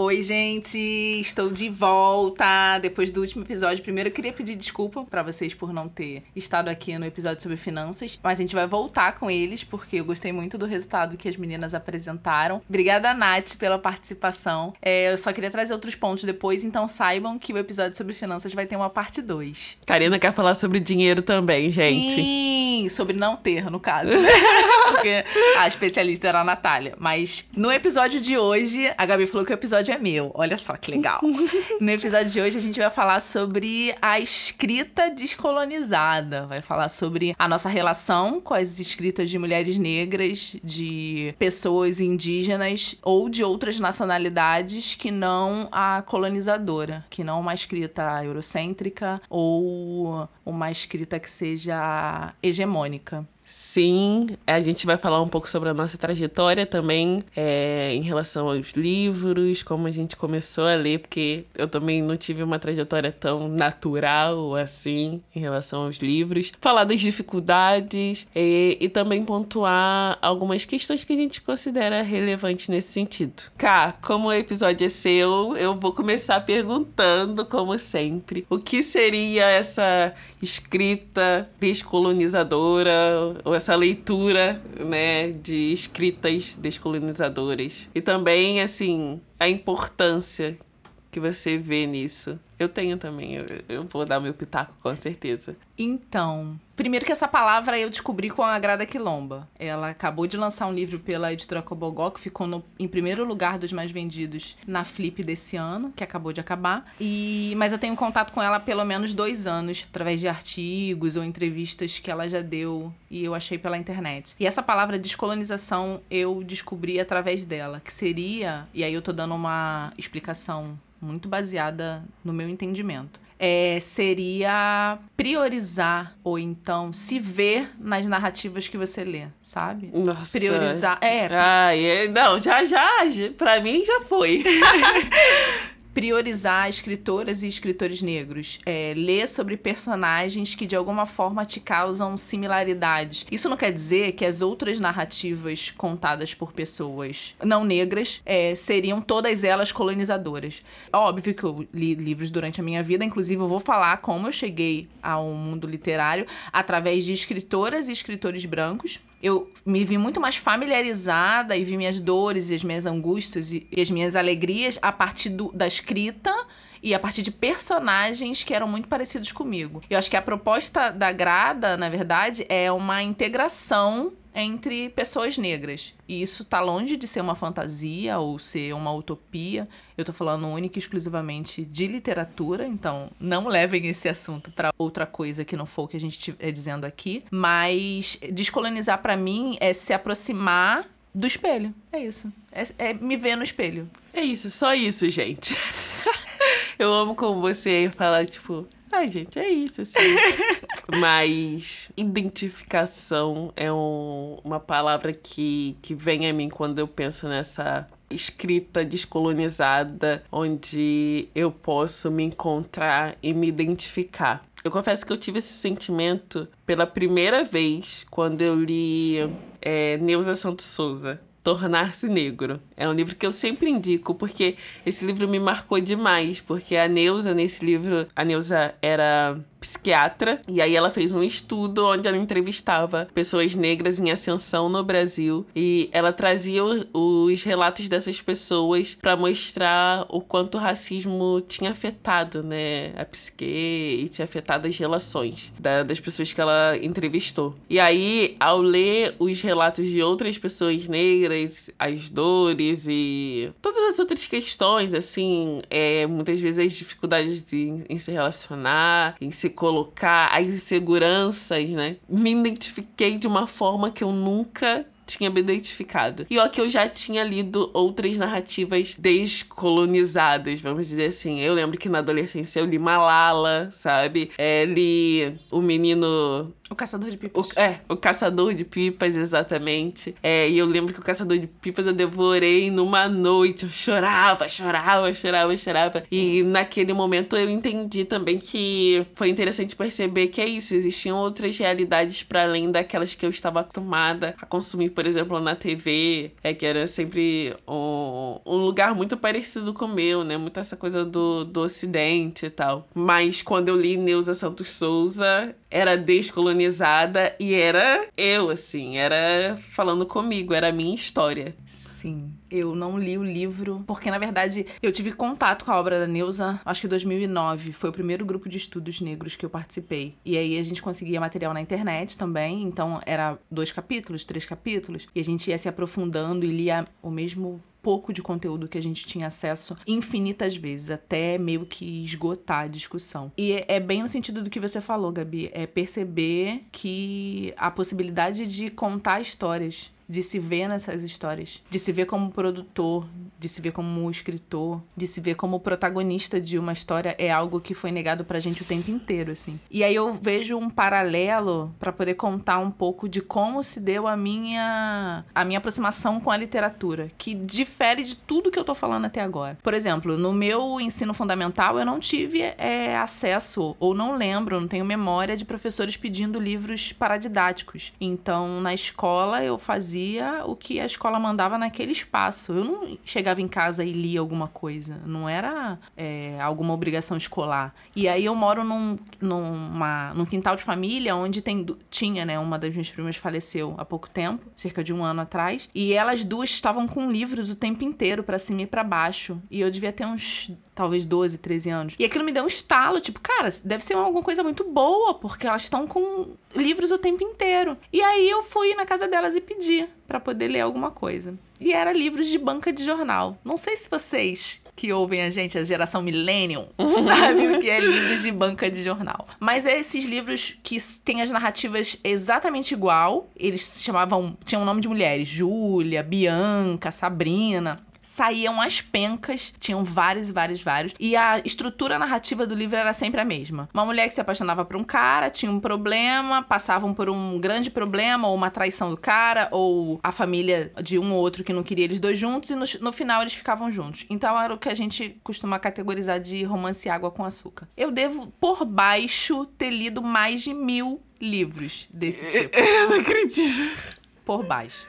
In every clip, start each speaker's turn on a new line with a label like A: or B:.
A: Oi, gente, estou de volta depois do último episódio. Primeiro, eu queria pedir desculpa para vocês por não ter estado aqui no episódio sobre finanças, mas a gente vai voltar com eles porque eu gostei muito do resultado que as meninas apresentaram. Obrigada, Nath, pela participação. É, eu só queria trazer outros pontos depois, então saibam que o episódio sobre finanças vai ter uma parte 2.
B: Karina quer falar sobre dinheiro também, gente.
A: Sim, sobre não ter, no caso. Né? porque a especialista era a Natália. Mas no episódio de hoje, a Gabi falou que o episódio episódio é meu. Olha só que legal. no episódio de hoje a gente vai falar sobre a escrita descolonizada. Vai falar sobre a nossa relação com as escritas de mulheres negras, de pessoas indígenas ou de outras nacionalidades que não a colonizadora, que não uma escrita eurocêntrica ou uma escrita que seja hegemônica.
B: Sim, a gente vai falar um pouco sobre a nossa trajetória também é, em relação aos livros, como a gente começou a ler, porque eu também não tive uma trajetória tão natural assim em relação aos livros. Falar das dificuldades e, e também pontuar algumas questões que a gente considera relevantes nesse sentido. Cá, como o episódio é seu, eu vou começar perguntando, como sempre, o que seria essa escrita descolonizadora ou essa leitura, né, de escritas descolonizadoras. E também, assim, a importância que você vê nisso. Eu tenho também, eu, eu vou dar meu pitaco com certeza.
A: Então, primeiro que essa palavra eu descobri com a Grada Quilomba. Ela acabou de lançar um livro pela editora Cobogó, que ficou no, em primeiro lugar dos mais vendidos na Flip desse ano, que acabou de acabar. E Mas eu tenho contato com ela há pelo menos dois anos, através de artigos ou entrevistas que ela já deu e eu achei pela internet. E essa palavra descolonização eu descobri através dela, que seria, e aí eu tô dando uma explicação muito baseada no meu entendimento. É, seria priorizar ou então se ver nas narrativas que você lê, sabe?
B: Nossa.
A: Priorizar. É.
B: Ai, é, não, já, já, pra mim já foi.
A: priorizar escritoras e escritores negros. É, ler sobre personagens que de alguma forma te causam similaridades. Isso não quer dizer que as outras narrativas contadas por pessoas não negras é, seriam todas elas colonizadoras. Óbvio que eu li livros durante a minha vida, inclusive eu vou falar como eu cheguei ao mundo literário através de escritoras e escritores brancos eu me vi muito mais familiarizada e vi minhas dores e as minhas angústias e, as minhas alegrias a partir do, da escrita e a partir de personagens que eram muito parecidos comigo. Eu acho que a proposta da Grada, na verdade, é uma integração entre pessoas negras. E isso tá longe de ser uma fantasia ou ser uma utopia. Eu tô falando única e exclusivamente de literatura, então não levem esse assunto para outra coisa que não for o que a gente é dizendo aqui, mas descolonizar para mim é se aproximar do espelho. É isso. É, é me ver no espelho.
B: É isso, só isso, gente. Eu amo como você fala, tipo, Ai, gente, é isso, assim. Mas identificação é um, uma palavra que, que vem a mim quando eu penso nessa escrita descolonizada, onde eu posso me encontrar e me identificar. Eu confesso que eu tive esse sentimento pela primeira vez quando eu li é, Neuza Santos Souza. Tornar-se Negro. É um livro que eu sempre indico, porque esse livro me marcou demais, porque a Neuza, nesse livro, a Neuza era psiquiatra e aí ela fez um estudo onde ela entrevistava pessoas negras em ascensão no Brasil e ela trazia os relatos dessas pessoas para mostrar o quanto o racismo tinha afetado, né, a psique e tinha afetado as relações da, das pessoas que ela entrevistou. E aí, ao ler os relatos de outras pessoas negras, as dores e todas as outras questões, assim, é, muitas vezes as dificuldades de, em se relacionar, em se se colocar, as inseguranças, né? Me identifiquei de uma forma que eu nunca tinha me identificado. E ó, que eu já tinha lido outras narrativas descolonizadas, vamos dizer assim. Eu lembro que na adolescência eu li Malala, sabe? É, li O Menino
A: O Caçador de Pipas.
B: O, é, o Caçador de Pipas, exatamente. É, e eu lembro que o Caçador de Pipas eu devorei numa noite. Eu chorava, chorava, chorava, chorava. E naquele momento eu entendi também que foi interessante perceber que é isso. Existiam outras realidades para além daquelas que eu estava acostumada a consumir, por exemplo, na TV. É que era sempre um, um lugar muito parecido com o meu, né? Muito essa coisa do, do ocidente e tal. Mas quando eu li Neuza Santos Souza, era descolonizada e era eu, assim, era falando comigo, era a minha história.
A: Sim. Eu não li o livro, porque na verdade eu tive contato com a obra da Neuza, acho que em 2009. Foi o primeiro grupo de estudos negros que eu participei. E aí a gente conseguia material na internet também, então era dois capítulos, três capítulos, e a gente ia se aprofundando e lia o mesmo pouco de conteúdo que a gente tinha acesso infinitas vezes, até meio que esgotar a discussão. E é, é bem no sentido do que você falou, Gabi, é perceber que a possibilidade de contar histórias de se ver nessas histórias, de se ver como produtor, de se ver como escritor, de se ver como protagonista de uma história é algo que foi negado pra gente o tempo inteiro, assim. E aí eu vejo um paralelo para poder contar um pouco de como se deu a minha a minha aproximação com a literatura, que difere de tudo que eu tô falando até agora. Por exemplo, no meu ensino fundamental eu não tive é, acesso ou não lembro, não tenho memória de professores pedindo livros paradidáticos. Então, na escola eu fazia o que a escola mandava naquele espaço. Eu não chegava em casa e lia alguma coisa. Não era é, alguma obrigação escolar. E aí eu moro num, numa, num quintal de família onde tem, tinha, né? Uma das minhas primas faleceu há pouco tempo, cerca de um ano atrás. E elas duas estavam com livros o tempo inteiro, para cima e para baixo. E eu devia ter uns, talvez 12, 13 anos. E aquilo me deu um estalo, tipo, cara, deve ser alguma coisa muito boa, porque elas estão com livros o tempo inteiro. E aí eu fui na casa delas e pedi para poder ler alguma coisa. E era livros de banca de jornal. Não sei se vocês que ouvem a gente, a geração millennium, sabe o que é livros de banca de jornal. Mas é esses livros que têm as narrativas exatamente igual. Eles se chamavam, tinham o nome de mulheres, Júlia, Bianca, Sabrina saíam as pencas, tinham vários, vários, vários, e a estrutura narrativa do livro era sempre a mesma. Uma mulher que se apaixonava por um cara, tinha um problema, passavam por um grande problema, ou uma traição do cara, ou a família de um ou outro que não queria eles dois juntos, e no, no final eles ficavam juntos. Então era o que a gente costuma categorizar de romance água com açúcar. Eu devo, por baixo, ter lido mais de mil livros desse tipo.
B: Eu não acredito.
A: Por baixo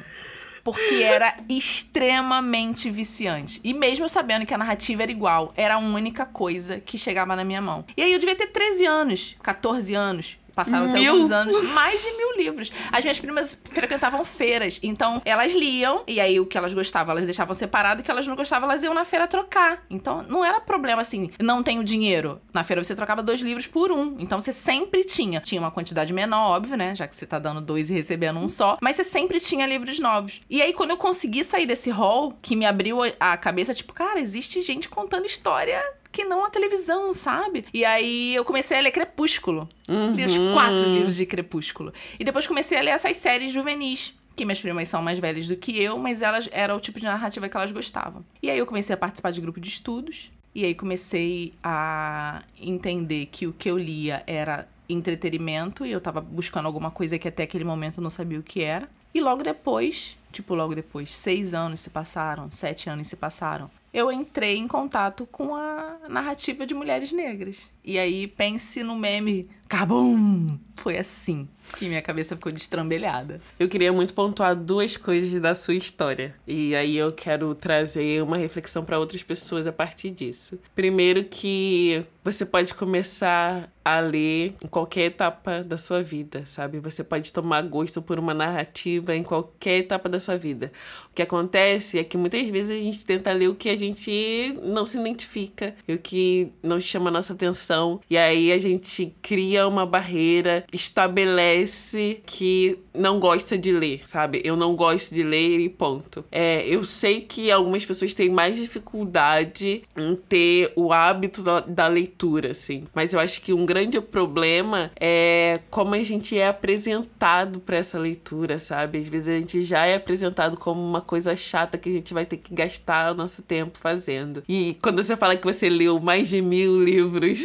A: porque era extremamente viciante. E mesmo sabendo que a narrativa era igual, era a única coisa que chegava na minha mão. E aí eu devia ter 13 anos, 14 anos, Passaram-se alguns anos, mais de mil livros. As minhas primas frequentavam feiras, então elas liam, e aí o que elas gostavam, elas deixavam separado, e o que elas não gostavam, elas iam na feira trocar. Então não era problema assim, não tenho dinheiro. Na feira você trocava dois livros por um, então você sempre tinha. Tinha uma quantidade menor, óbvio, né? Já que você tá dando dois e recebendo um só, mas você sempre tinha livros novos. E aí quando eu consegui sair desse hall, que me abriu a cabeça, tipo, cara, existe gente contando história que não a televisão, sabe? E aí eu comecei a ler Crepúsculo. Uhum. Li os quatro livros de Crepúsculo. E depois comecei a ler essas séries juvenis. Que minhas primas são mais velhas do que eu, mas elas era o tipo de narrativa que elas gostavam. E aí eu comecei a participar de grupo de estudos. E aí comecei a entender que o que eu lia era entretenimento e eu tava buscando alguma coisa que até aquele momento eu não sabia o que era. E logo depois, tipo, logo depois, seis anos se passaram, sete anos se passaram eu entrei em contato com a narrativa de mulheres negras. E aí pense no meme, cabum! Foi assim que minha cabeça ficou destrambelhada.
B: Eu queria muito pontuar duas coisas da sua história. E aí eu quero trazer uma reflexão para outras pessoas a partir disso. Primeiro que você pode começar a ler em qualquer etapa da sua vida, sabe? Você pode tomar gosto por uma narrativa em qualquer etapa da sua vida. O que acontece é que muitas vezes a gente tenta ler o que a gente não se identifica, o que não chama a nossa atenção, e aí a gente cria uma barreira, estabelece que não gosta de ler, sabe? Eu não gosto de ler e ponto. É, eu sei que algumas pessoas têm mais dificuldade em ter o hábito da, da leitura, assim, mas eu acho que um grande problema é como a gente é apresentado para essa leitura, sabe? Às vezes a gente já é apresentado como uma coisa chata que a gente vai ter que gastar o nosso tempo fazendo. E quando você fala que você leu mais de mil livros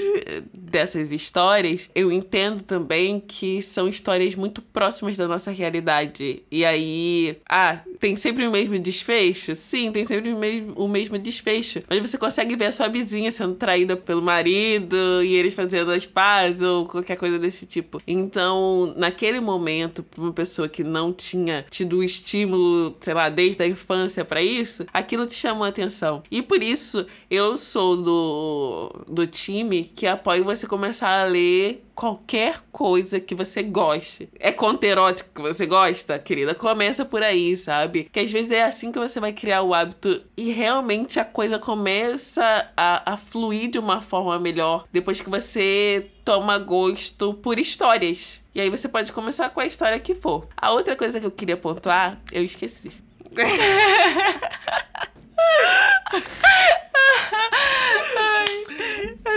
B: dessas histórias, eu eu entendo também que são histórias muito próximas da nossa realidade. E aí, ah, tem sempre o mesmo desfecho? Sim, tem sempre o mesmo, o mesmo desfecho. Mas você consegue ver a sua vizinha sendo traída pelo marido e eles fazendo as pazes ou qualquer coisa desse tipo. Então, naquele momento, pra uma pessoa que não tinha tido o estímulo, sei lá, desde a infância para isso, aquilo te chamou a atenção. E por isso, eu sou do, do time que apoia você começar a ler qualquer coisa que você goste. É conto erótico que você gosta, querida? Começa por aí, sabe? Que às vezes é assim que você vai criar o hábito e realmente a coisa começa a, a fluir de uma forma melhor depois que você toma gosto por histórias. E aí você pode começar com a história que for. A outra coisa que eu queria pontuar, eu esqueci.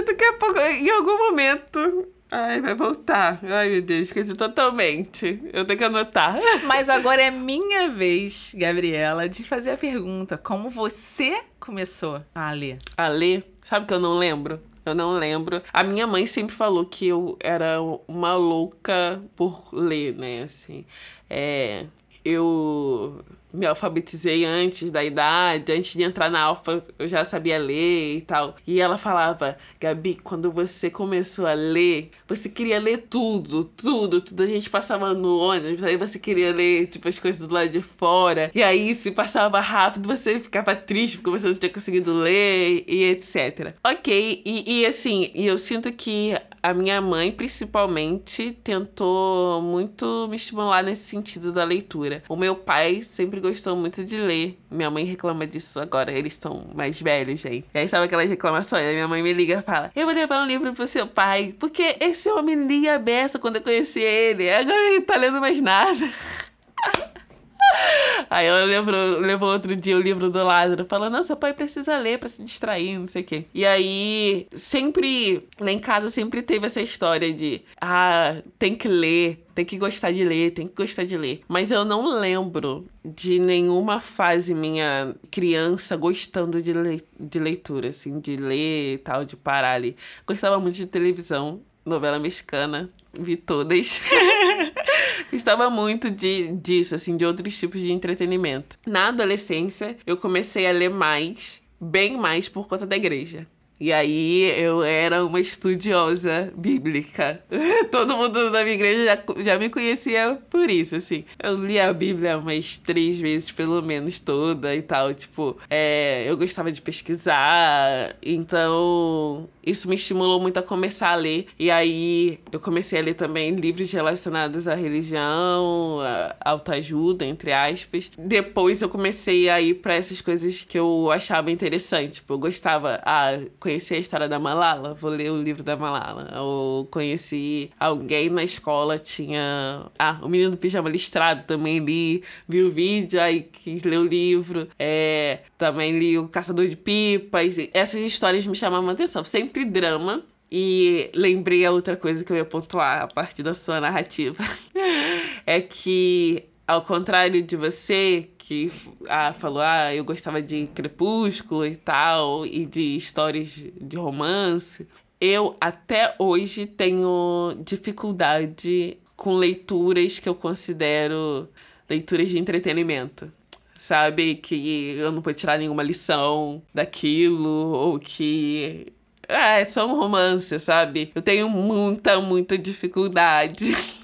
B: Daqui a pouco, em algum momento, Ai, vai voltar. Ai, meu Deus, esqueci totalmente. Eu tenho que anotar.
A: Mas agora é minha vez, Gabriela, de fazer a pergunta: como você começou a ler?
B: A ler? Sabe que eu não lembro? Eu não lembro. A minha mãe sempre falou que eu era uma louca por ler, né? Assim, é. Eu me alfabetizei antes da idade, antes de entrar na alfa eu já sabia ler e tal. E ela falava, Gabi, quando você começou a ler, você queria ler tudo, tudo, tudo. A gente passava no ônibus, aí você queria ler, tipo, as coisas do lado de fora. E aí, se passava rápido, você ficava triste porque você não tinha conseguido ler e etc. Ok, e, e assim, e eu sinto que a minha mãe, principalmente, tentou muito me estimular nesse sentido da leitura. O meu pai sempre gostou muito de ler. Minha mãe reclama disso agora, eles estão mais velhos, gente. E aí sabe aquelas reclamações? Minha mãe me liga e fala: Eu vou levar um livro pro seu pai, porque esse homem lia a beça quando eu conheci ele. Agora ele tá lendo mais nada. Aí ela lembrou, levou outro dia o livro do Lázaro, falando: Não, seu pai precisa ler para se distrair, não sei o quê. E aí, sempre, lá em casa, sempre teve essa história de: Ah, tem que ler, tem que gostar de ler, tem que gostar de ler. Mas eu não lembro de nenhuma fase minha criança gostando de, le de leitura, assim, de ler e tal, de parar ali. Gostava muito de televisão, novela mexicana, vi todas. Gostava muito de, disso, assim, de outros tipos de entretenimento. Na adolescência, eu comecei a ler mais, bem mais por conta da igreja. E aí eu era uma estudiosa bíblica. Todo mundo da minha igreja já, já me conhecia por isso, assim. Eu li a Bíblia umas três vezes, pelo menos, toda e tal. Tipo, é, eu gostava de pesquisar, então isso me estimulou muito a começar a ler. E aí eu comecei a ler também livros relacionados à religião, à autoajuda, entre aspas. Depois eu comecei a ir para essas coisas que eu achava interessante. Tipo, eu gostava, ah, conheci a história da Malala, vou ler o livro da Malala. Ou conheci alguém na escola, tinha. Ah, o menino do pijama listrado também li, vi o vídeo, aí quis ler o livro. É, também li O Caçador de Pipas. Essas histórias me chamavam a atenção. Sempre drama. E lembrei a outra coisa que eu ia pontuar a partir da sua narrativa. é que, ao contrário de você, que ah, falou, ah, eu gostava de Crepúsculo e tal, e de histórias de romance. Eu até hoje tenho dificuldade com leituras que eu considero leituras de entretenimento. Sabe? Que eu não vou tirar nenhuma lição daquilo, ou que. Ah, é só um romance, sabe? Eu tenho muita, muita dificuldade.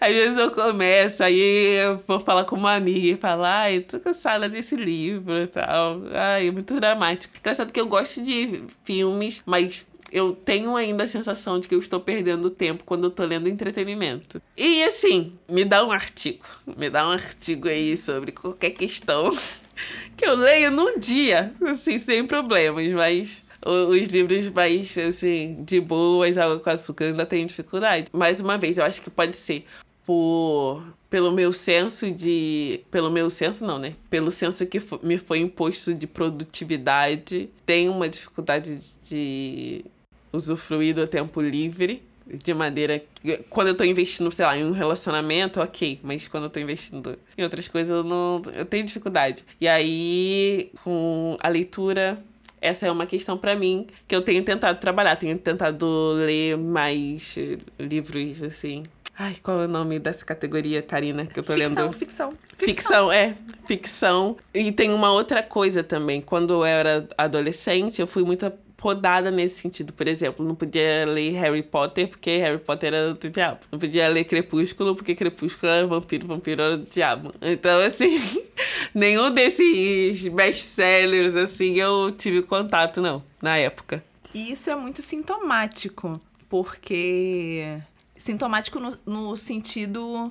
B: Às vezes eu começo, aí eu vou falar com uma amiga e falar, ai, tô cansada desse livro e tal. Ai, é muito dramático. Engraçado que eu gosto de filmes, mas eu tenho ainda a sensação de que eu estou perdendo tempo quando eu tô lendo entretenimento. E assim, me dá um artigo. Me dá um artigo aí sobre qualquer questão que eu leio num dia, assim, sem problemas, mas os livros mais, assim, de boas, água com açúcar, ainda tenho dificuldade. Mais uma vez, eu acho que pode ser por pelo meu senso de pelo meu senso não né pelo senso que me foi imposto de produtividade tenho uma dificuldade de usufruir do tempo livre de maneira quando eu tô investindo sei lá em um relacionamento ok mas quando eu tô investindo em outras coisas eu não eu tenho dificuldade e aí com a leitura essa é uma questão para mim que eu tenho tentado trabalhar. Tenho tentado ler mais livros, assim. Ai, qual é o nome dessa categoria, Karina, que eu tô
A: ficção,
B: lendo?
A: Ficção,
B: ficção. é. Ficção. E tem uma outra coisa também. Quando eu era adolescente, eu fui muito podada nesse sentido. Por exemplo, não podia ler Harry Potter porque Harry Potter era do diabo. Não podia ler Crepúsculo porque Crepúsculo era vampiro, vampiro era do diabo. Então, assim, nenhum desses best-sellers, assim, eu tive contato, não, na época.
A: E isso é muito sintomático, porque. Sintomático no, no sentido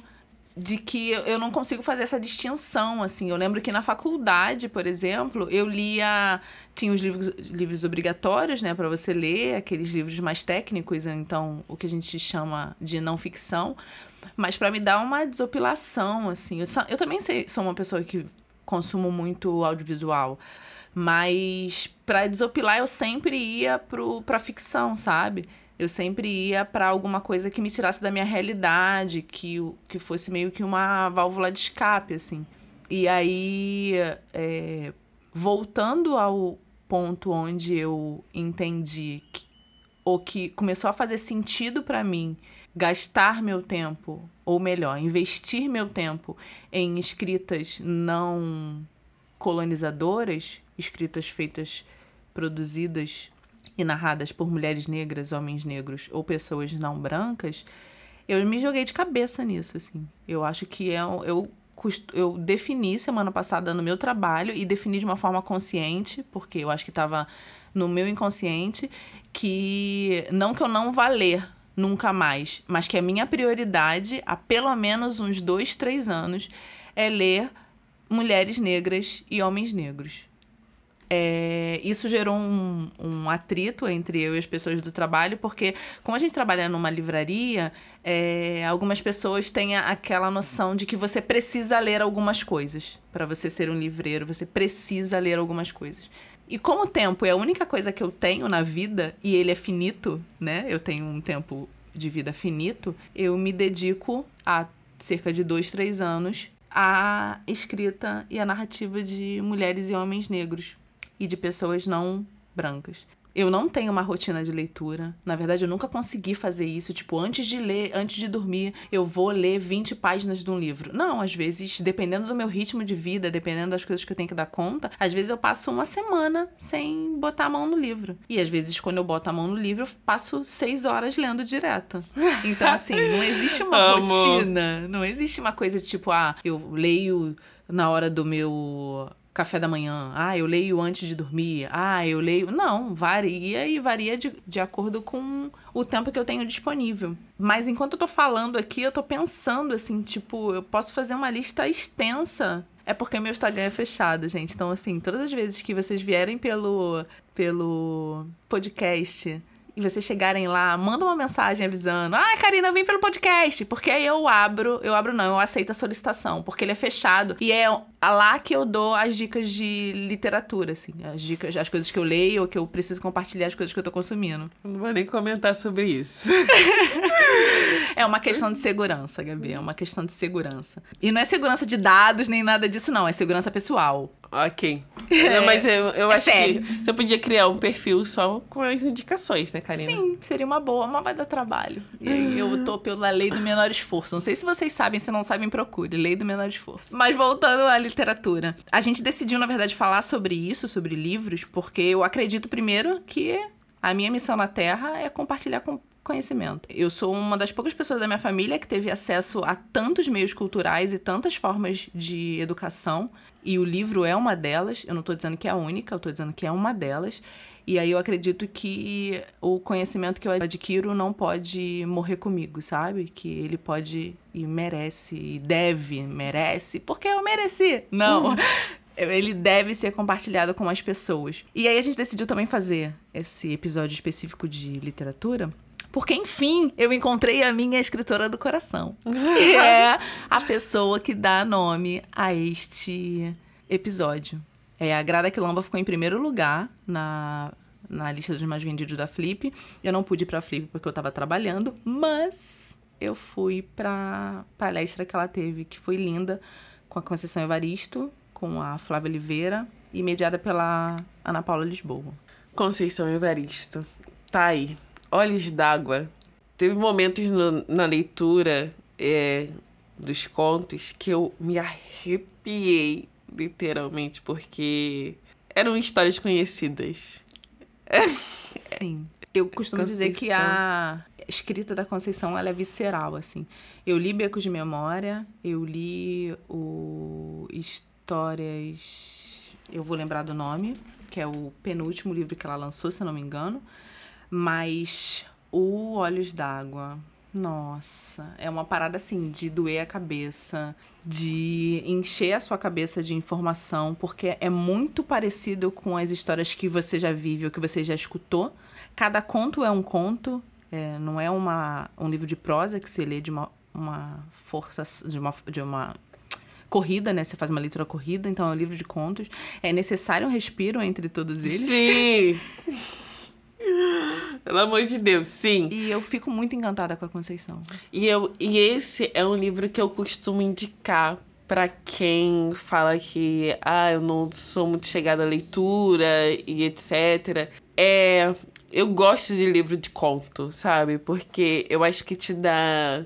A: de que eu não consigo fazer essa distinção, assim. Eu lembro que na faculdade, por exemplo, eu lia... Tinha os livros, livros obrigatórios, né, para você ler, aqueles livros mais técnicos, então, o que a gente chama de não ficção. Mas para me dar uma desopilação, assim. Eu, eu também sei, sou uma pessoa que consumo muito audiovisual. Mas para desopilar, eu sempre ia pro, pra ficção, sabe? Eu sempre ia para alguma coisa que me tirasse da minha realidade, que, que fosse meio que uma válvula de escape, assim. E aí, é, voltando ao ponto onde eu entendi que, ou que começou a fazer sentido para mim gastar meu tempo, ou melhor, investir meu tempo em escritas não colonizadoras, escritas feitas, produzidas e narradas por mulheres negras, homens negros ou pessoas não brancas, eu me joguei de cabeça nisso, assim. Eu acho que é, eu, eu defini semana passada no meu trabalho e defini de uma forma consciente, porque eu acho que estava no meu inconsciente, que não que eu não vá ler nunca mais, mas que a minha prioridade, há pelo menos uns dois, três anos, é ler mulheres negras e homens negros. É, isso gerou um, um atrito entre eu e as pessoas do trabalho, porque como a gente trabalha numa livraria, é, algumas pessoas têm aquela noção de que você precisa ler algumas coisas. Para você ser um livreiro, você precisa ler algumas coisas. E como o tempo é a única coisa que eu tenho na vida, e ele é finito, né? Eu tenho um tempo de vida finito, eu me dedico há cerca de dois, três anos à escrita e à narrativa de mulheres e homens negros e de pessoas não brancas. Eu não tenho uma rotina de leitura. Na verdade, eu nunca consegui fazer isso. Tipo, antes de ler, antes de dormir, eu vou ler 20 páginas de um livro. Não, às vezes, dependendo do meu ritmo de vida, dependendo das coisas que eu tenho que dar conta, às vezes eu passo uma semana sem botar a mão no livro. E às vezes, quando eu boto a mão no livro, eu passo seis horas lendo direto. Então, assim, não existe uma rotina. Não existe uma coisa tipo, ah, eu leio na hora do meu café da manhã. Ah, eu leio antes de dormir. Ah, eu leio. Não, varia e varia de, de acordo com o tempo que eu tenho disponível. Mas enquanto eu tô falando aqui, eu tô pensando assim, tipo, eu posso fazer uma lista extensa. É porque meu Instagram é fechado, gente. Então, assim, todas as vezes que vocês vierem pelo, pelo podcast e vocês chegarem lá, manda uma mensagem avisando: Ah, Karina, vem pelo podcast. Porque aí eu abro, eu abro não, eu aceito a solicitação, porque ele é fechado. E é lá que eu dou as dicas de literatura, assim. As dicas, as coisas que eu leio ou que eu preciso compartilhar, as coisas que eu tô consumindo.
B: Não vou nem comentar sobre isso.
A: é uma questão de segurança, Gabi. É uma questão de segurança. E não é segurança de dados nem nada disso, não. É segurança pessoal.
B: Ok. Não, mas eu, eu é acho sério. que você podia criar um perfil só com as indicações, né, Karina?
A: Sim, seria uma boa, mas vai dar trabalho. E aí eu tô pela lei do menor esforço. Não sei se vocês sabem, se não sabem, procure. Lei do menor esforço. Mas voltando à literatura. A gente decidiu, na verdade, falar sobre isso, sobre livros, porque eu acredito, primeiro, que a minha missão na Terra é compartilhar com conhecimento. Eu sou uma das poucas pessoas da minha família que teve acesso a tantos meios culturais e tantas formas de educação, e o livro é uma delas. Eu não estou dizendo que é a única, eu estou dizendo que é uma delas. E aí eu acredito que o conhecimento que eu adquiro não pode morrer comigo, sabe? Que ele pode e merece, e deve, merece, porque eu mereci. Não. ele deve ser compartilhado com as pessoas. E aí a gente decidiu também fazer esse episódio específico de literatura porque, enfim, eu encontrei a minha escritora do coração. que é a pessoa que dá nome a este episódio. É, a Grada Quilomba ficou em primeiro lugar na, na lista dos mais vendidos da Flip. Eu não pude ir pra Flip porque eu tava trabalhando, mas eu fui pra palestra que ela teve, que foi linda, com a Conceição Evaristo, com a Flávia Oliveira e mediada pela Ana Paula Lisboa.
B: Conceição Evaristo. Tá aí. Olhos d'água. Teve momentos no, na leitura é, dos contos que eu me arrepiei, literalmente, porque eram histórias conhecidas.
A: Sim. Eu costumo dizer que a escrita da Conceição ela é visceral, assim. Eu li Becos de Memória, eu li o Histórias. Eu vou lembrar do nome, que é o penúltimo livro que ela lançou, se eu não me engano. Mas o Olhos d'Água. Nossa, é uma parada assim de doer a cabeça, de encher a sua cabeça de informação, porque é muito parecido com as histórias que você já vive ou que você já escutou. Cada conto é um conto, é, não é uma, um livro de prosa que você lê de uma, uma força, de uma, de uma corrida, né? Você faz uma leitura corrida, então é um livro de contos. É necessário um respiro entre todos eles.
B: Sim! Pelo amor de Deus, sim.
A: E eu fico muito encantada com a Conceição.
B: E, eu, e esse é um livro que eu costumo indicar para quem fala que ah, eu não sou muito chegada à leitura e etc. É, eu gosto de livro de conto, sabe? Porque eu acho que te dá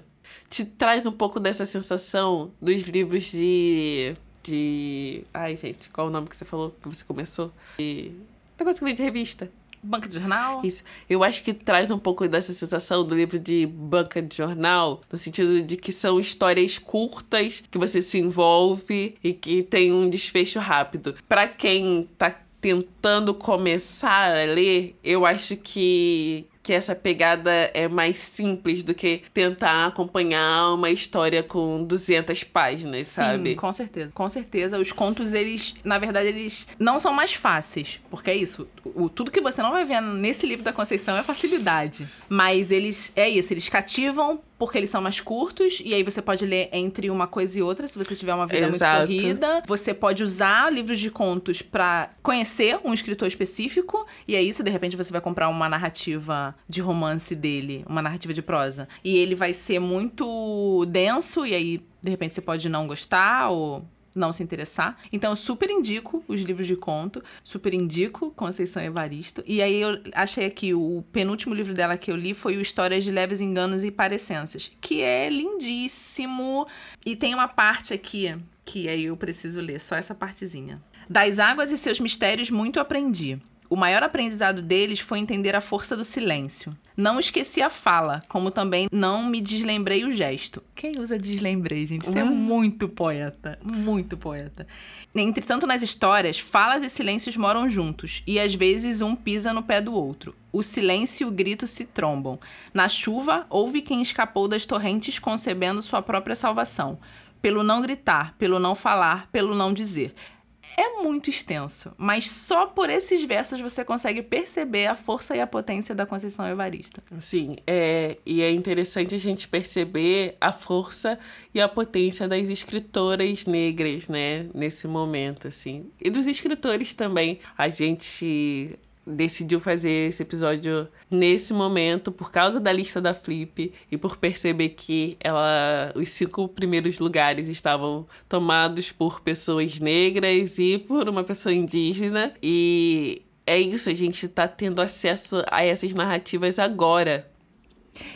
B: te traz um pouco dessa sensação dos livros de de ai, gente, qual o nome que você falou que você começou? De negócio que vem de revista.
A: Banca de jornal?
B: Isso. Eu acho que traz um pouco dessa sensação do livro de banca de jornal, no sentido de que são histórias curtas, que você se envolve e que tem um desfecho rápido. Para quem tá tentando começar a ler, eu acho que que essa pegada é mais simples do que tentar acompanhar uma história com 200 páginas, sabe?
A: Sim, com certeza. Com certeza. Os contos, eles, na verdade, eles não são mais fáceis. Porque é isso. O, tudo que você não vai ver nesse livro da Conceição é facilidade. Mas eles, é isso, eles cativam porque eles são mais curtos e aí você pode ler entre uma coisa e outra se você tiver uma vida
B: Exato.
A: muito corrida. Você pode usar livros de contos para conhecer um escritor específico e é isso, de repente você vai comprar uma narrativa de romance dele, uma narrativa de prosa, e ele vai ser muito denso e aí de repente você pode não gostar ou não se interessar. Então, eu super indico os livros de conto, super indico Conceição Evaristo. E aí eu achei aqui, o penúltimo livro dela que eu li foi o Histórias de Leves Enganos e Parecenças, que é lindíssimo. E tem uma parte aqui que aí eu preciso ler, só essa partezinha. Das águas e seus mistérios muito aprendi. O maior aprendizado deles foi entender a força do silêncio. Não esqueci a fala, como também não me deslembrei o gesto. Quem usa deslembrei, gente? Isso é muito poeta. Muito poeta. Entretanto, nas histórias, falas e silêncios moram juntos, e às vezes um pisa no pé do outro. O silêncio e o grito se trombam. Na chuva, houve quem escapou das torrentes concebendo sua própria salvação. Pelo não gritar, pelo não falar, pelo não dizer é muito extenso, mas só por esses versos você consegue perceber a força e a potência da Conceição Evarista.
B: Sim, é, e é interessante a gente perceber a força e a potência das escritoras negras, né, nesse momento, assim. E dos escritores também. A gente decidiu fazer esse episódio nesse momento por causa da lista da Flip e por perceber que ela os cinco primeiros lugares estavam tomados por pessoas negras e por uma pessoa indígena e é isso, a gente tá tendo acesso a essas narrativas agora.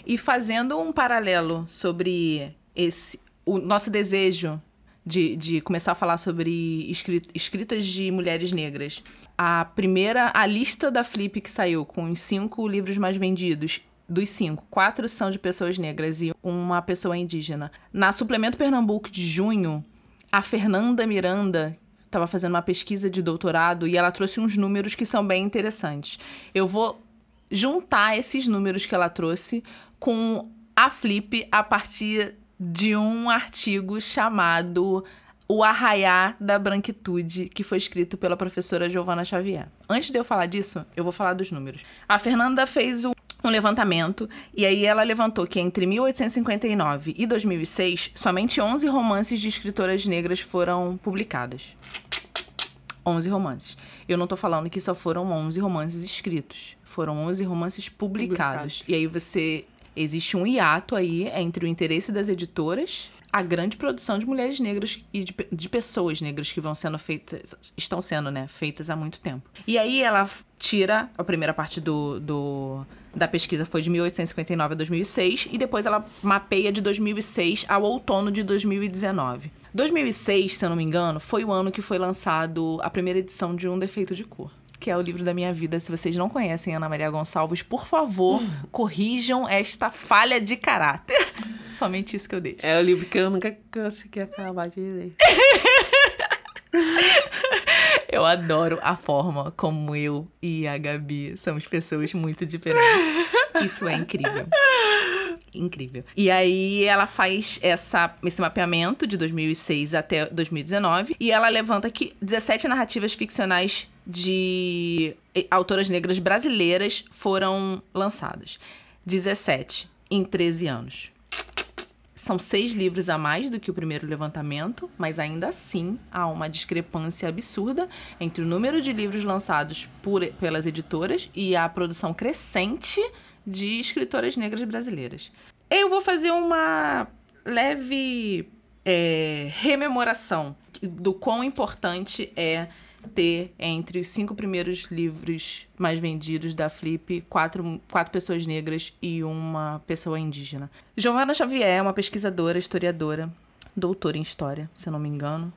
A: E fazendo um paralelo sobre esse o nosso desejo de, de começar a falar sobre escritas de mulheres negras. A primeira, a lista da Flip que saiu com os cinco livros mais vendidos dos cinco, quatro são de pessoas negras e uma pessoa indígena. Na Suplemento Pernambuco de junho, a Fernanda Miranda estava fazendo uma pesquisa de doutorado e ela trouxe uns números que são bem interessantes. Eu vou juntar esses números que ela trouxe com a Flip a partir de um artigo chamado O Arraiá da Branquitude, que foi escrito pela professora Giovanna Xavier. Antes de eu falar disso, eu vou falar dos números. A Fernanda fez um levantamento e aí ela levantou que entre 1859 e 2006, somente 11 romances de escritoras negras foram publicados. 11 romances. Eu não tô falando que só foram 11 romances escritos. Foram 11 romances publicados. publicados. E aí você Existe um hiato aí entre o interesse das editoras, a grande produção de mulheres negras e de, de pessoas negras que vão sendo feitas, estão sendo, né, feitas há muito tempo. E aí ela tira a primeira parte do, do da pesquisa foi de 1859 a 2006 e depois ela mapeia de 2006 ao outono de 2019. 2006, se eu não me engano, foi o ano que foi lançado a primeira edição de Um Defeito de Cor que é o livro da minha vida. Se vocês não conhecem Ana Maria Gonçalves, por favor, corrijam esta falha de caráter. Somente isso que eu deixo.
B: É o livro que eu nunca consegui acabar de ler.
A: eu adoro a forma como eu e a Gabi somos pessoas muito diferentes. Isso é incrível incrível. E aí ela faz essa, esse mapeamento de 2006 até 2019 e ela levanta que 17 narrativas ficcionais de autoras negras brasileiras foram lançadas. 17 em 13 anos. São seis livros a mais do que o primeiro levantamento, mas ainda assim há uma discrepância absurda entre o número de livros lançados por, pelas editoras e a produção crescente de escritoras negras brasileiras. Eu vou fazer uma leve é, rememoração do quão importante é ter entre os cinco primeiros livros mais vendidos da Flip quatro, quatro pessoas negras e uma pessoa indígena. Giovanna Xavier é uma pesquisadora, historiadora, doutora em história, se não me engano.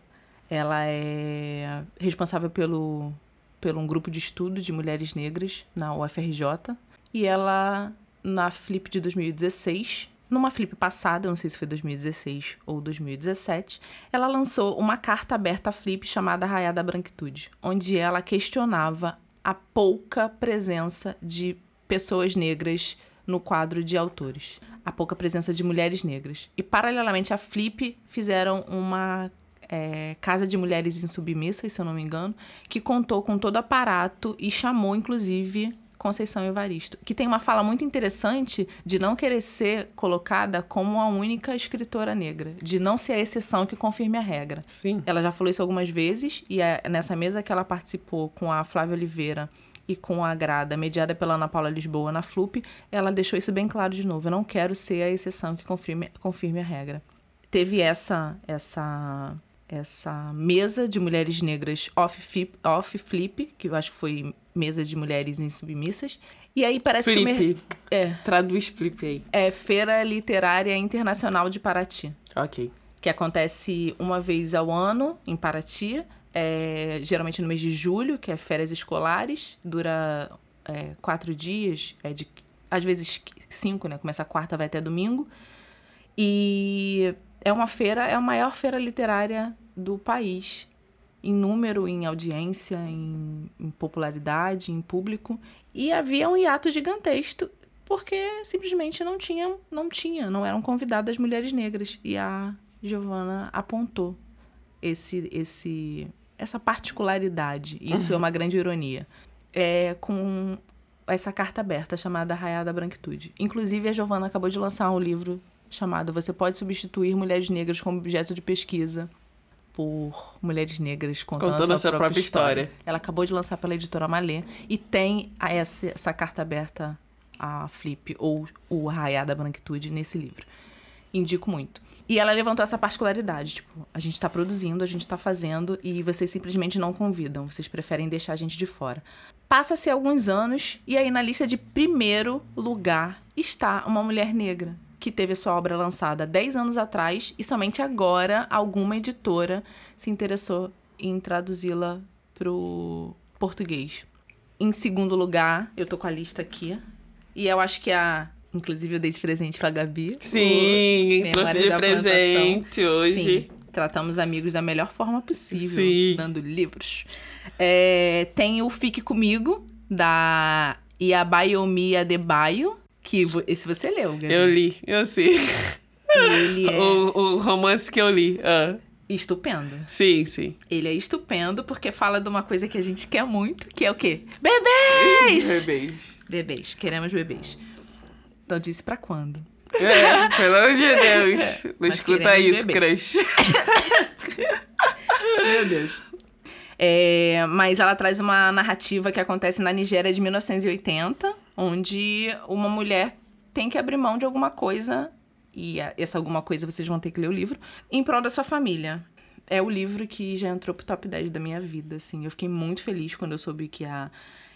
A: Ela é responsável pelo, pelo um grupo de estudo de mulheres negras na UFRJ. E ela, na Flip de 2016, numa flip passada, eu não sei se foi 2016 ou 2017, ela lançou uma carta aberta à flip chamada Raia da Branquitude, onde ela questionava a pouca presença de pessoas negras no quadro de autores, a pouca presença de mulheres negras. E, paralelamente, a Flip fizeram uma é, Casa de Mulheres Insubmissas, se eu não me engano, que contou com todo aparato e chamou, inclusive, Conceição Evaristo, que tem uma fala muito interessante de não querer ser colocada como a única escritora negra, de não ser a exceção que confirme a regra.
B: Sim.
A: Ela já falou isso algumas vezes e é nessa mesa que ela participou com a Flávia Oliveira e com a Grada, mediada pela Ana Paula Lisboa na FLUP, ela deixou isso bem claro de novo. Eu não quero ser a exceção que confirme, confirme a regra. Teve essa essa essa mesa de mulheres negras off-flip, off -flip, que eu acho que foi mesa de mulheres insubmissas. E aí parece
B: flip.
A: que...
B: Me... É. Traduz flip aí.
A: É Feira Literária Internacional de Paraty.
B: Ok.
A: Que acontece uma vez ao ano em Paraty. É, geralmente no mês de julho, que é férias escolares. Dura é, quatro dias. É de, às vezes cinco, né? Começa a quarta, vai até domingo. E é uma feira, é a maior feira literária do país, em número, em audiência, em, em popularidade, em público. E havia um hiato gigantesco porque simplesmente não tinha, não tinha, não eram convidadas mulheres negras. E a Giovana apontou esse, esse, essa particularidade. Isso é uma grande ironia. É com essa carta aberta chamada Raiada da Branquitude. Inclusive, a Giovana acabou de lançar um livro chamado Você Pode Substituir Mulheres Negras como Objeto de Pesquisa por mulheres negras contando,
B: contando
A: a sua, própria, própria história.
B: história.
A: Ela acabou de lançar pela editora Malê e tem essa, essa carta aberta a Flip ou o Raiá da Branquitude nesse livro. Indico muito. E ela levantou essa particularidade, tipo, a gente está produzindo, a gente está fazendo e vocês simplesmente não convidam, vocês preferem deixar a gente de fora. Passa-se alguns anos e aí na lista de primeiro lugar está uma mulher negra que teve sua obra lançada 10 anos atrás e somente agora alguma editora se interessou em traduzi-la pro português. Em segundo lugar, eu tô com a lista aqui. E eu acho que a. Inclusive, eu dei de presente pra Gabi.
B: Sim, trouxe de presente hoje. Sim,
A: tratamos amigos da melhor forma possível, Sim. dando livros. É, tem o Fique Comigo, da Iabayomi Adebayo, que esse você leu, Gabi.
B: Eu li, eu sei.
A: ele é...
B: O, o romance que eu li. Ah.
A: Estupendo.
B: Sim, sim.
A: Ele é estupendo porque fala de uma coisa que a gente quer muito, que é o quê? Bebês!
B: bebês.
A: Bebês. Queremos bebês. Então disse pra quando?
B: É, pelo amor de Deus. Não Mas escuta isso, bebês. crush.
A: Meu Deus. É, mas ela traz uma narrativa que acontece na Nigéria de 1980 onde uma mulher tem que abrir mão de alguma coisa, e essa alguma coisa vocês vão ter que ler o livro, em prol da sua família. É o livro que já entrou pro top 10 da minha vida, assim. Eu fiquei muito feliz quando eu soube que a,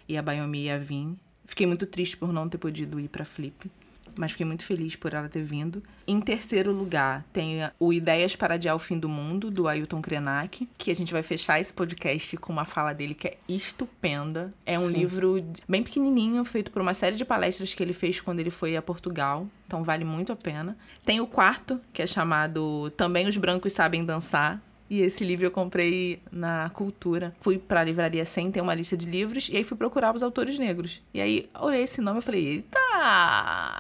A: e a Bayomi ia vir. Fiquei muito triste por não ter podido ir pra Flip mas fiquei muito feliz por ela ter vindo. Em terceiro lugar, tem o Ideias para Adiar o Fim do Mundo, do Ailton Krenak, que a gente vai fechar esse podcast com uma fala dele que é estupenda. É um Sim. livro bem pequenininho, feito por uma série de palestras que ele fez quando ele foi a Portugal, então vale muito a pena. Tem o quarto, que é chamado Também os Brancos Sabem Dançar, e esse livro eu comprei na Cultura. Fui pra livraria sem ter uma lista de livros e aí fui procurar os autores negros. E aí olhei esse nome e falei: eita,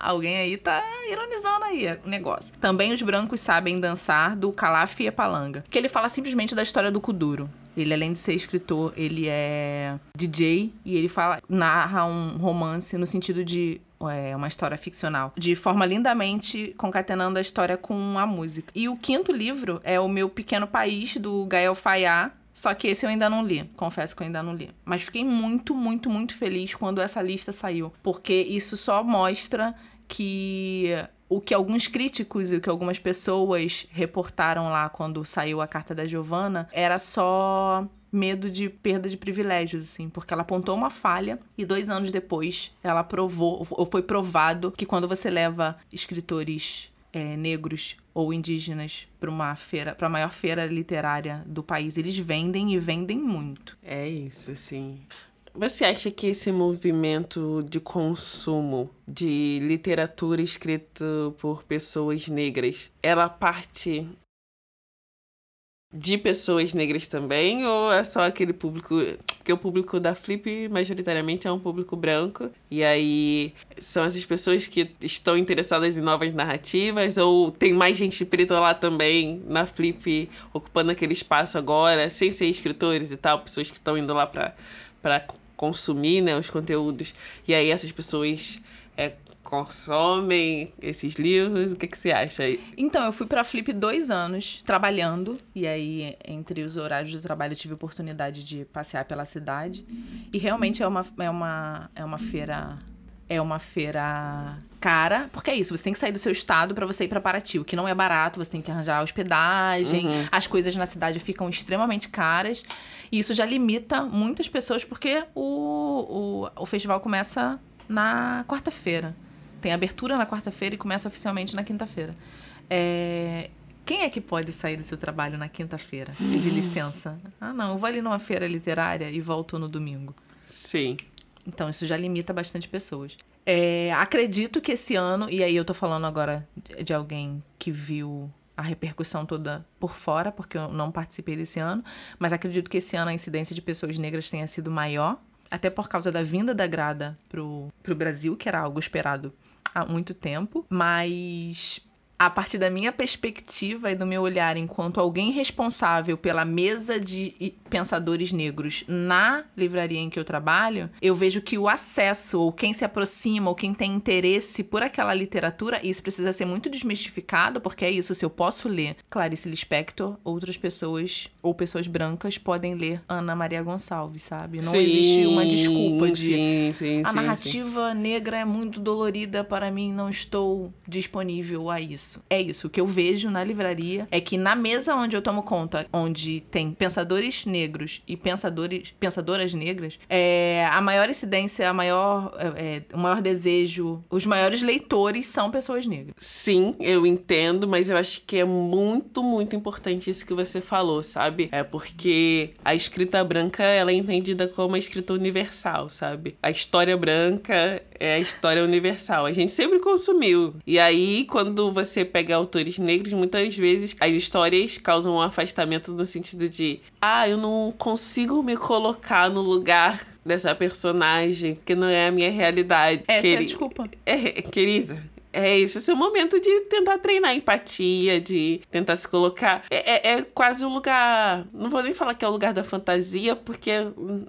A: alguém aí tá ironizando aí o negócio. Também os brancos sabem dançar do Calaf Palanga. Que ele fala simplesmente da história do Kuduro. Ele, além de ser escritor, ele é DJ e ele fala, narra um romance no sentido de é uma história ficcional, de forma lindamente concatenando a história com a música. E o quinto livro é O Meu Pequeno País, do Gael Fayá, só que esse eu ainda não li, confesso que eu ainda não li. Mas fiquei muito, muito, muito feliz quando essa lista saiu, porque isso só mostra que o que alguns críticos e o que algumas pessoas reportaram lá quando saiu a carta da Giovanna era só medo de perda de privilégios, assim, porque ela apontou uma falha e dois anos depois ela provou, ou foi provado, que quando você leva escritores é, negros ou indígenas para uma feira, para a maior feira literária do país, eles vendem e vendem muito.
B: É isso, sim. Você acha que esse movimento de consumo de literatura escrita por pessoas negras, ela parte de pessoas negras também? Ou é só aquele público, porque o público da Flip majoritariamente é um público branco e aí são essas pessoas que estão interessadas em novas narrativas? Ou tem mais gente preta lá também na Flip ocupando aquele espaço agora, sem ser escritores e tal, pessoas que estão indo lá para para consumir né, os conteúdos. E aí essas pessoas é, consomem esses livros? O que, que você acha aí?
A: Então, eu fui pra Flip dois anos trabalhando. E aí, entre os horários do trabalho, eu tive a oportunidade de passear pela cidade. E realmente é uma, é uma, é uma feira é uma feira cara, porque é isso, você tem que sair do seu estado para você ir para Paraty, o que não é barato, você tem que arranjar hospedagem, uhum. as coisas na cidade ficam extremamente caras, e isso já limita muitas pessoas, porque o, o, o festival começa na quarta-feira. Tem abertura na quarta-feira e começa oficialmente na quinta-feira. É, quem é que pode sair do seu trabalho na quinta-feira? Pedir licença? Ah, não, eu vou ali numa feira literária e volto no domingo.
B: Sim.
A: Então, isso já limita bastante pessoas. É, acredito que esse ano, e aí eu tô falando agora de alguém que viu a repercussão toda por fora, porque eu não participei desse ano, mas acredito que esse ano a incidência de pessoas negras tenha sido maior, até por causa da vinda da grada pro, pro Brasil, que era algo esperado há muito tempo, mas a partir da minha perspectiva e do meu olhar enquanto alguém responsável pela mesa de pensadores negros na livraria em que eu trabalho, eu vejo que o acesso, ou quem se aproxima, ou quem tem interesse por aquela literatura, isso precisa ser muito desmistificado, porque é isso, se eu posso ler Clarice Lispector, outras pessoas, ou pessoas brancas, podem ler Ana Maria Gonçalves, sabe? Não sim, existe uma desculpa de sim, sim, a narrativa negra é muito dolorida para mim, não estou disponível a isso isso. É isso. O que eu vejo na livraria é que na mesa onde eu tomo conta, onde tem pensadores negros e pensadores, pensadoras negras, é, a maior incidência, a maior, é, é, o maior desejo, os maiores leitores são pessoas negras.
B: Sim, eu entendo, mas eu acho que é muito, muito importante isso que você falou, sabe? É porque a escrita branca, ela é entendida como a escrita universal, sabe? A história branca é a história universal. A gente sempre consumiu. E aí, quando você você pega autores negros, muitas vezes as histórias causam um afastamento no sentido de, ah, eu não consigo me colocar no lugar dessa personagem, porque não é a minha realidade.
A: Essa Queri... é a desculpa.
B: É, querida, é esse é o seu momento de tentar treinar empatia, de tentar se colocar. É, é, é, quase o lugar. Não vou nem falar que é o lugar da fantasia, porque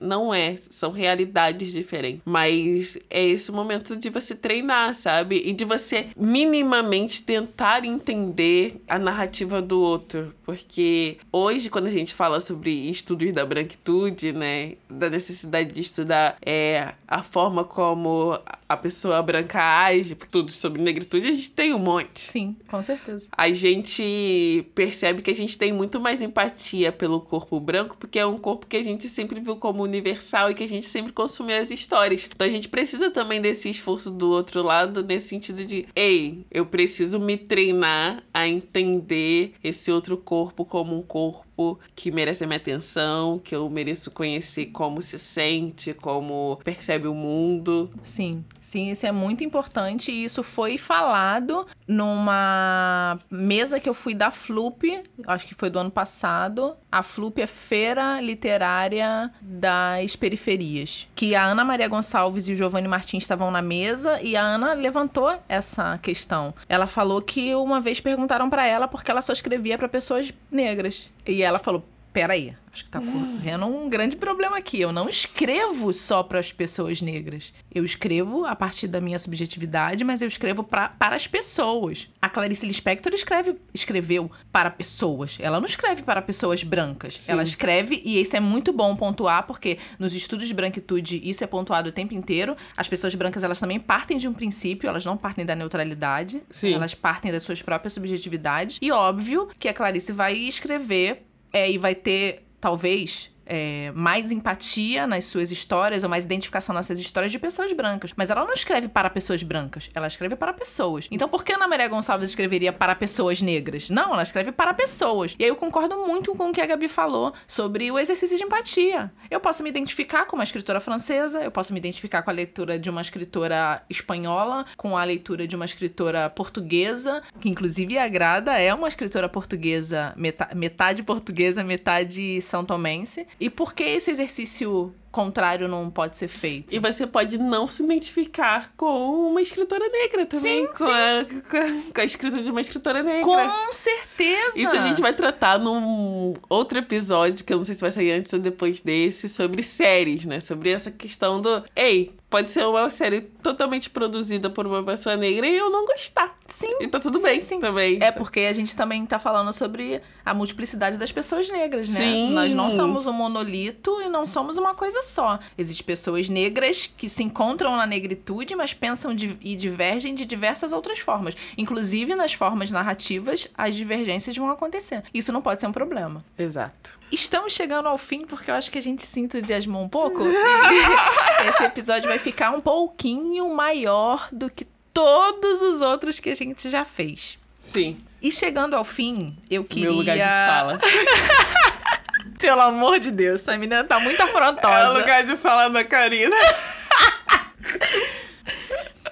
B: não é. São realidades diferentes. Mas é esse o momento de você treinar, sabe? E de você minimamente tentar entender a narrativa do outro. Porque hoje, quando a gente fala sobre estudos da branquitude, né? Da necessidade de estudar é, a forma como a pessoa branca age, tudo sobre negritude, a gente tem um monte.
A: Sim, com certeza.
B: A gente percebe que a gente tem muito mais empatia pelo corpo branco, porque é um corpo que a gente sempre viu como universal e que a gente sempre consumiu as histórias. Então a gente precisa também desse esforço do outro lado, nesse sentido de, ei, eu preciso me treinar a entender esse outro corpo como um corpo que merece a minha atenção, que eu mereço conhecer como se sente, como percebe o mundo.
A: Sim, sim, isso é muito importante e isso foi falado numa mesa que eu fui da Flup, acho que foi do ano passado. A Flup é Feira Literária das Periferias, que a Ana Maria Gonçalves e o Giovanni Martins estavam na mesa e a Ana levantou essa questão. Ela falou que uma vez perguntaram para ela porque ela só escrevia para pessoas negras. E ela falou: peraí, acho que tá correndo um grande problema aqui. Eu não escrevo só para as pessoas negras. Eu escrevo a partir da minha subjetividade, mas eu escrevo pra, para as pessoas. A Clarice Lispector escreve, escreveu para pessoas. Ela não escreve para pessoas brancas. Sim. Ela escreve, e isso é muito bom pontuar, porque nos estudos de branquitude isso é pontuado o tempo inteiro. As pessoas brancas, elas também partem de um princípio, elas não partem da neutralidade.
B: Sim.
A: Elas partem das suas próprias subjetividades. E óbvio que a Clarice vai escrever é, e vai ter, talvez, é, mais empatia nas suas histórias, ou mais identificação nas suas histórias de pessoas brancas. Mas ela não escreve para pessoas brancas, ela escreve para pessoas. Então por que Ana Maria Gonçalves escreveria para pessoas negras? Não, ela escreve para pessoas. E aí eu concordo muito com o que a Gabi falou sobre o exercício de empatia. Eu posso me identificar com uma escritora francesa, eu posso me identificar com a leitura de uma escritora espanhola, com a leitura de uma escritora portuguesa, que inclusive agrada, é uma escritora portuguesa, metade, metade portuguesa, metade são tomense. E por que esse exercício contrário não pode ser feito?
B: E você pode não se identificar com uma escritora negra também.
A: Sim,
B: com,
A: sim.
B: A, com a escrita de uma escritora negra.
A: Com certeza!
B: Isso a gente vai tratar num outro episódio, que eu não sei se vai sair antes ou depois desse, sobre séries, né? Sobre essa questão do. Ei, pode ser uma série totalmente produzida por uma pessoa negra e eu não gostar.
A: Sim.
B: E tá tudo
A: sim,
B: bem
A: sim.
B: também.
A: É porque a gente também tá falando sobre a multiplicidade das pessoas negras, né?
B: Sim.
A: Nós não somos um monolito e não somos uma coisa só. Existem pessoas negras que se encontram na negritude, mas pensam di- e divergem de diversas outras formas. Inclusive, nas formas narrativas, as divergências vão acontecer. Isso não pode ser um problema.
B: Exato.
A: Estamos chegando ao fim, porque eu acho que a gente se entusiasmou um pouco. Esse episódio vai ficar um pouquinho maior do que todos os outros que a gente já fez.
B: Sim.
A: E chegando ao fim, eu queria.
B: Meu lugar de fala.
A: Pelo amor de Deus, essa menina tá muito afrontosa.
B: É o lugar de fala da Karina.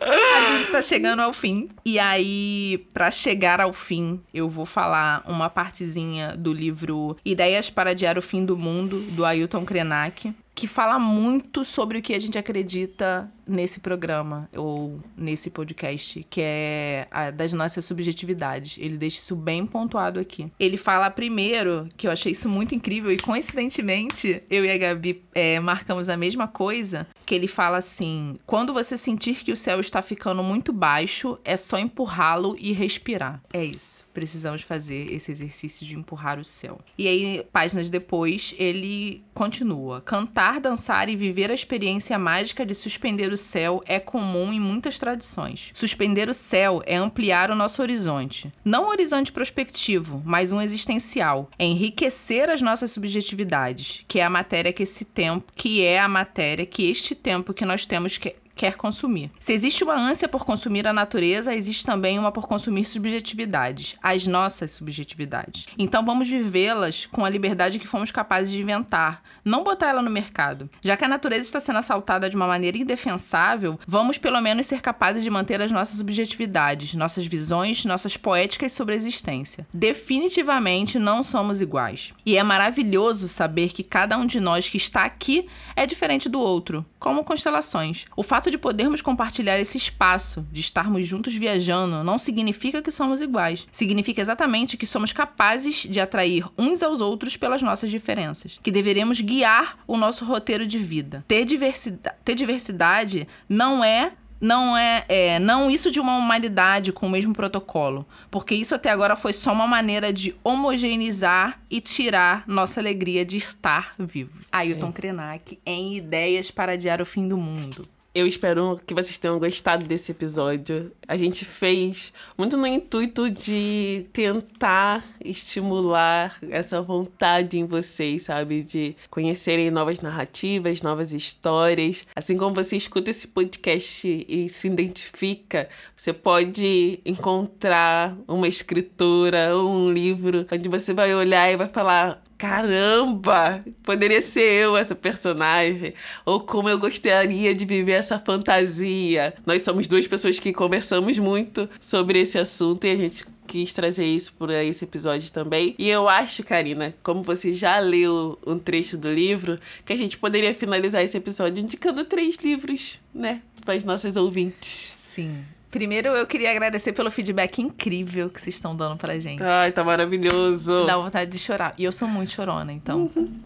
A: A gente tá chegando ao fim. E aí, pra chegar ao fim, eu vou falar uma partezinha do livro Ideias para Adiar o Fim do Mundo, do Ailton Krenak, que fala muito sobre o que a gente acredita nesse programa ou nesse podcast, que é das nossas subjetividades. Ele deixa isso bem pontuado aqui. Ele fala primeiro, que eu achei isso muito incrível, e coincidentemente, eu e a Gabi é, marcamos a mesma coisa, que ele fala assim: quando você sentir que o céu está ficando muito baixo, é só empurrá-lo e respirar. É isso. Precisamos fazer esse exercício de empurrar o céu. E aí, páginas depois, ele continua: cantar, dançar e viver a experiência mágica de suspender o céu é comum em muitas tradições. Suspender o céu é ampliar o nosso horizonte. Não um horizonte prospectivo, mas um existencial. É enriquecer as nossas subjetividades, que é a matéria que esse tempo, que é a matéria que este tempo que nós temos que quer consumir. Se existe uma ânsia por consumir a natureza, existe também uma por consumir subjetividades, as nossas subjetividades. Então vamos vivê-las com a liberdade que fomos capazes de inventar, não botar ela no mercado. Já que a natureza está sendo assaltada de uma maneira indefensável, vamos pelo menos ser capazes de manter as nossas subjetividades, nossas visões, nossas poéticas sobre a existência. Definitivamente não somos iguais. E é maravilhoso saber que cada um de nós que está aqui é diferente do outro, como constelações. O fato de podermos compartilhar esse espaço, de estarmos juntos viajando, não significa que somos iguais. Significa exatamente que somos capazes de atrair uns aos outros pelas nossas diferenças. Que deveremos guiar o nosso roteiro de vida. Ter, diversidade, ter diversidade não é não é, é, não isso de uma humanidade com o mesmo protocolo, porque isso até agora foi só uma maneira de homogeneizar e tirar nossa alegria de estar vivo. Ailton Krenak em Ideias para Adiar o Fim do Mundo.
B: Eu espero que vocês tenham gostado desse episódio. A gente fez muito no intuito de tentar estimular essa vontade em vocês, sabe? De conhecerem novas narrativas, novas histórias. Assim como você escuta esse podcast e se identifica, você pode encontrar uma escritura ou um livro onde você vai olhar e vai falar: caramba, poderia ser eu essa personagem. Ou como eu gostaria de viver essa fantasia. Nós somos duas pessoas que conversamos muito sobre esse assunto e a gente quis trazer isso por esse episódio também. E eu acho, Karina, como você já leu um trecho do livro, que a gente poderia finalizar esse episódio indicando três livros, né, para as nossas ouvintes.
A: Sim. Primeiro, eu queria agradecer pelo feedback incrível que vocês estão dando pra gente.
B: Ai, tá maravilhoso.
A: Dá vontade de chorar. E eu sou muito chorona, então. Uhum.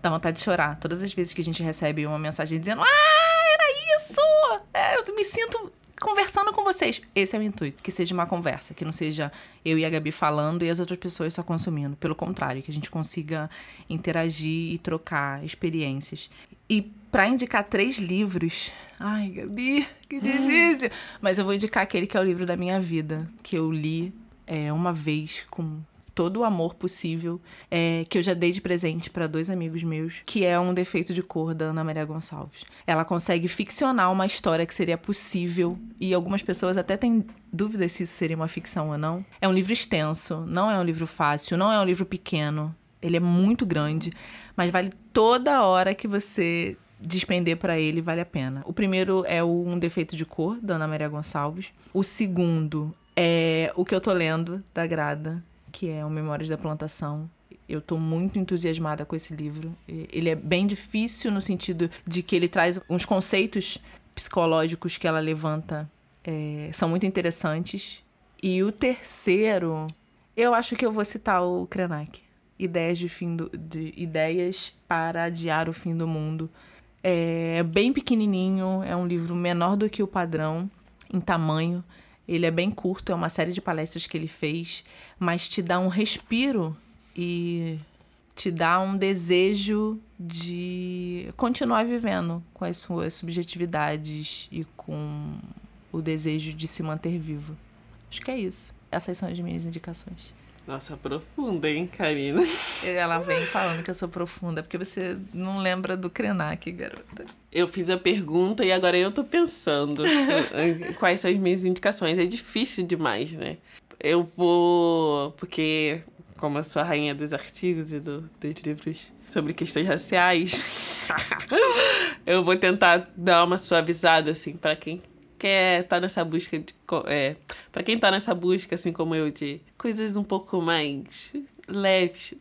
A: Dá vontade de chorar. Todas as vezes que a gente recebe uma mensagem dizendo: Ah, era isso! É, eu me sinto conversando com vocês. Esse é o intuito, que seja uma conversa, que não seja eu e a Gabi falando e as outras pessoas só consumindo. Pelo contrário, que a gente consiga interagir e trocar experiências. E para indicar três livros, ai, Gabi, que difícil! Mas eu vou indicar aquele que é o livro da minha vida, que eu li é, uma vez com todo o amor possível, é, que eu já dei de presente para dois amigos meus, que é um defeito de cor da Ana Maria Gonçalves. Ela consegue ficcionar uma história que seria possível, e algumas pessoas até têm dúvidas se isso seria uma ficção ou não. É um livro extenso, não é um livro fácil, não é um livro pequeno. Ele é muito grande, mas vale toda hora que você despender para ele vale a pena. O primeiro é o Um Defeito de Cor, da Ana Maria Gonçalves. O segundo é o que eu tô lendo, da Grada, que é o Memórias da Plantação. Eu tô muito entusiasmada com esse livro. Ele é bem difícil no sentido de que ele traz uns conceitos psicológicos que ela levanta é, são muito interessantes. E o terceiro, eu acho que eu vou citar o Krenak. Ideias de fim do, de ideias para adiar o fim do mundo. É bem pequenininho, é um livro menor do que o padrão em tamanho. Ele é bem curto, é uma série de palestras que ele fez, mas te dá um respiro e te dá um desejo de continuar vivendo com as suas subjetividades e com o desejo de se manter vivo. Acho que é isso. Essas são as minhas indicações.
B: Nossa, profunda, hein, Karina?
A: Ela vem falando que eu sou profunda, porque você não lembra do Krenak, garota.
B: Eu fiz a pergunta e agora eu tô pensando quais são as minhas indicações. É difícil demais, né? Eu vou. Porque, como eu sou a rainha dos artigos e do, dos livros sobre questões raciais, eu vou tentar dar uma suavizada, assim, para quem quer estar tá nessa busca de. É, para quem tá nessa busca, assim como eu, de coisas um pouco mais leves.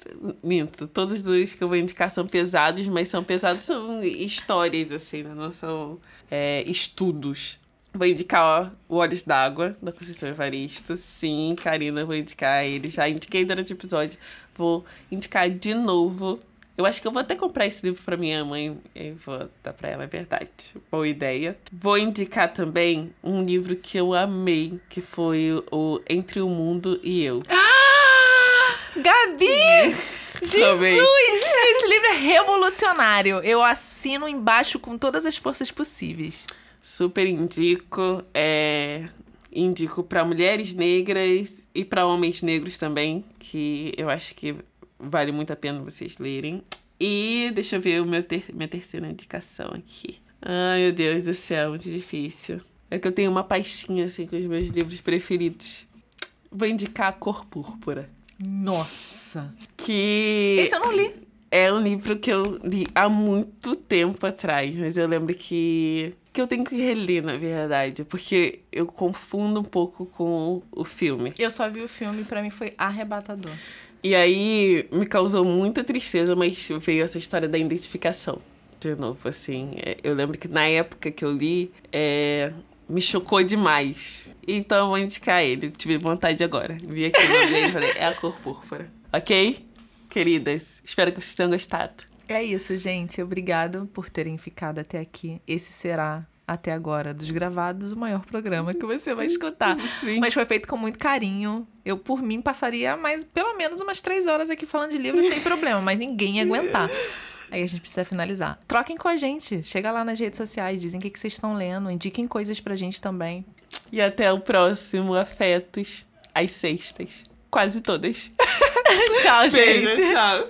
B: Minto, todos os que eu vou indicar são pesados, mas são pesados, são histórias, assim, né? Não são é, estudos. Vou indicar ó, o Olhos d'Água, da Conceição Evaristo. Sim, Karina, vou indicar ele. Já indiquei durante o episódio. Vou indicar de novo eu acho que eu vou até comprar esse livro para minha mãe e vou dar para ela, é verdade. Boa ideia. Vou indicar também um livro que eu amei, que foi o Entre o Mundo e Eu.
A: Ah! Gabi! Jesus! Esse livro é revolucionário. Eu assino embaixo com todas as forças possíveis.
B: Super indico. É... Indico para mulheres negras e para homens negros também, que eu acho que Vale muito a pena vocês lerem. E deixa eu ver o meu ter minha terceira indicação aqui. Ai, meu Deus do céu, muito difícil. É que eu tenho uma pastinha assim com os meus livros preferidos. Vou indicar A Cor Púrpura.
A: Nossa!
B: Que.
A: Esse eu não li.
B: É um livro que eu li há muito tempo atrás, mas eu lembro que. que eu tenho que reler, na verdade, porque eu confundo um pouco com o filme.
A: Eu só vi o filme e pra mim foi arrebatador.
B: E aí me causou muita tristeza, mas veio essa história da identificação. De novo, assim. É, eu lembro que na época que eu li, é, me chocou demais. Então vou indicar ele. Tive vontade agora. Vi aqui no e falei, é a cor púrpura. Ok? Queridas, espero que vocês tenham gostado.
A: É isso, gente. Obrigado por terem ficado até aqui. Esse será até agora dos gravados o maior programa que você vai escutar. Sim. Mas foi feito com muito carinho. Eu, por mim, passaria mais pelo menos umas três horas aqui falando de livro sem problema, mas ninguém ia aguentar. Aí a gente precisa finalizar. Troquem com a gente. Chega lá nas redes sociais, dizem o que, que vocês estão lendo, indiquem coisas pra gente também.
B: E até o próximo Afetos às sextas. Quase todas.
A: tchau,
B: Beijo,
A: gente.
B: tchau.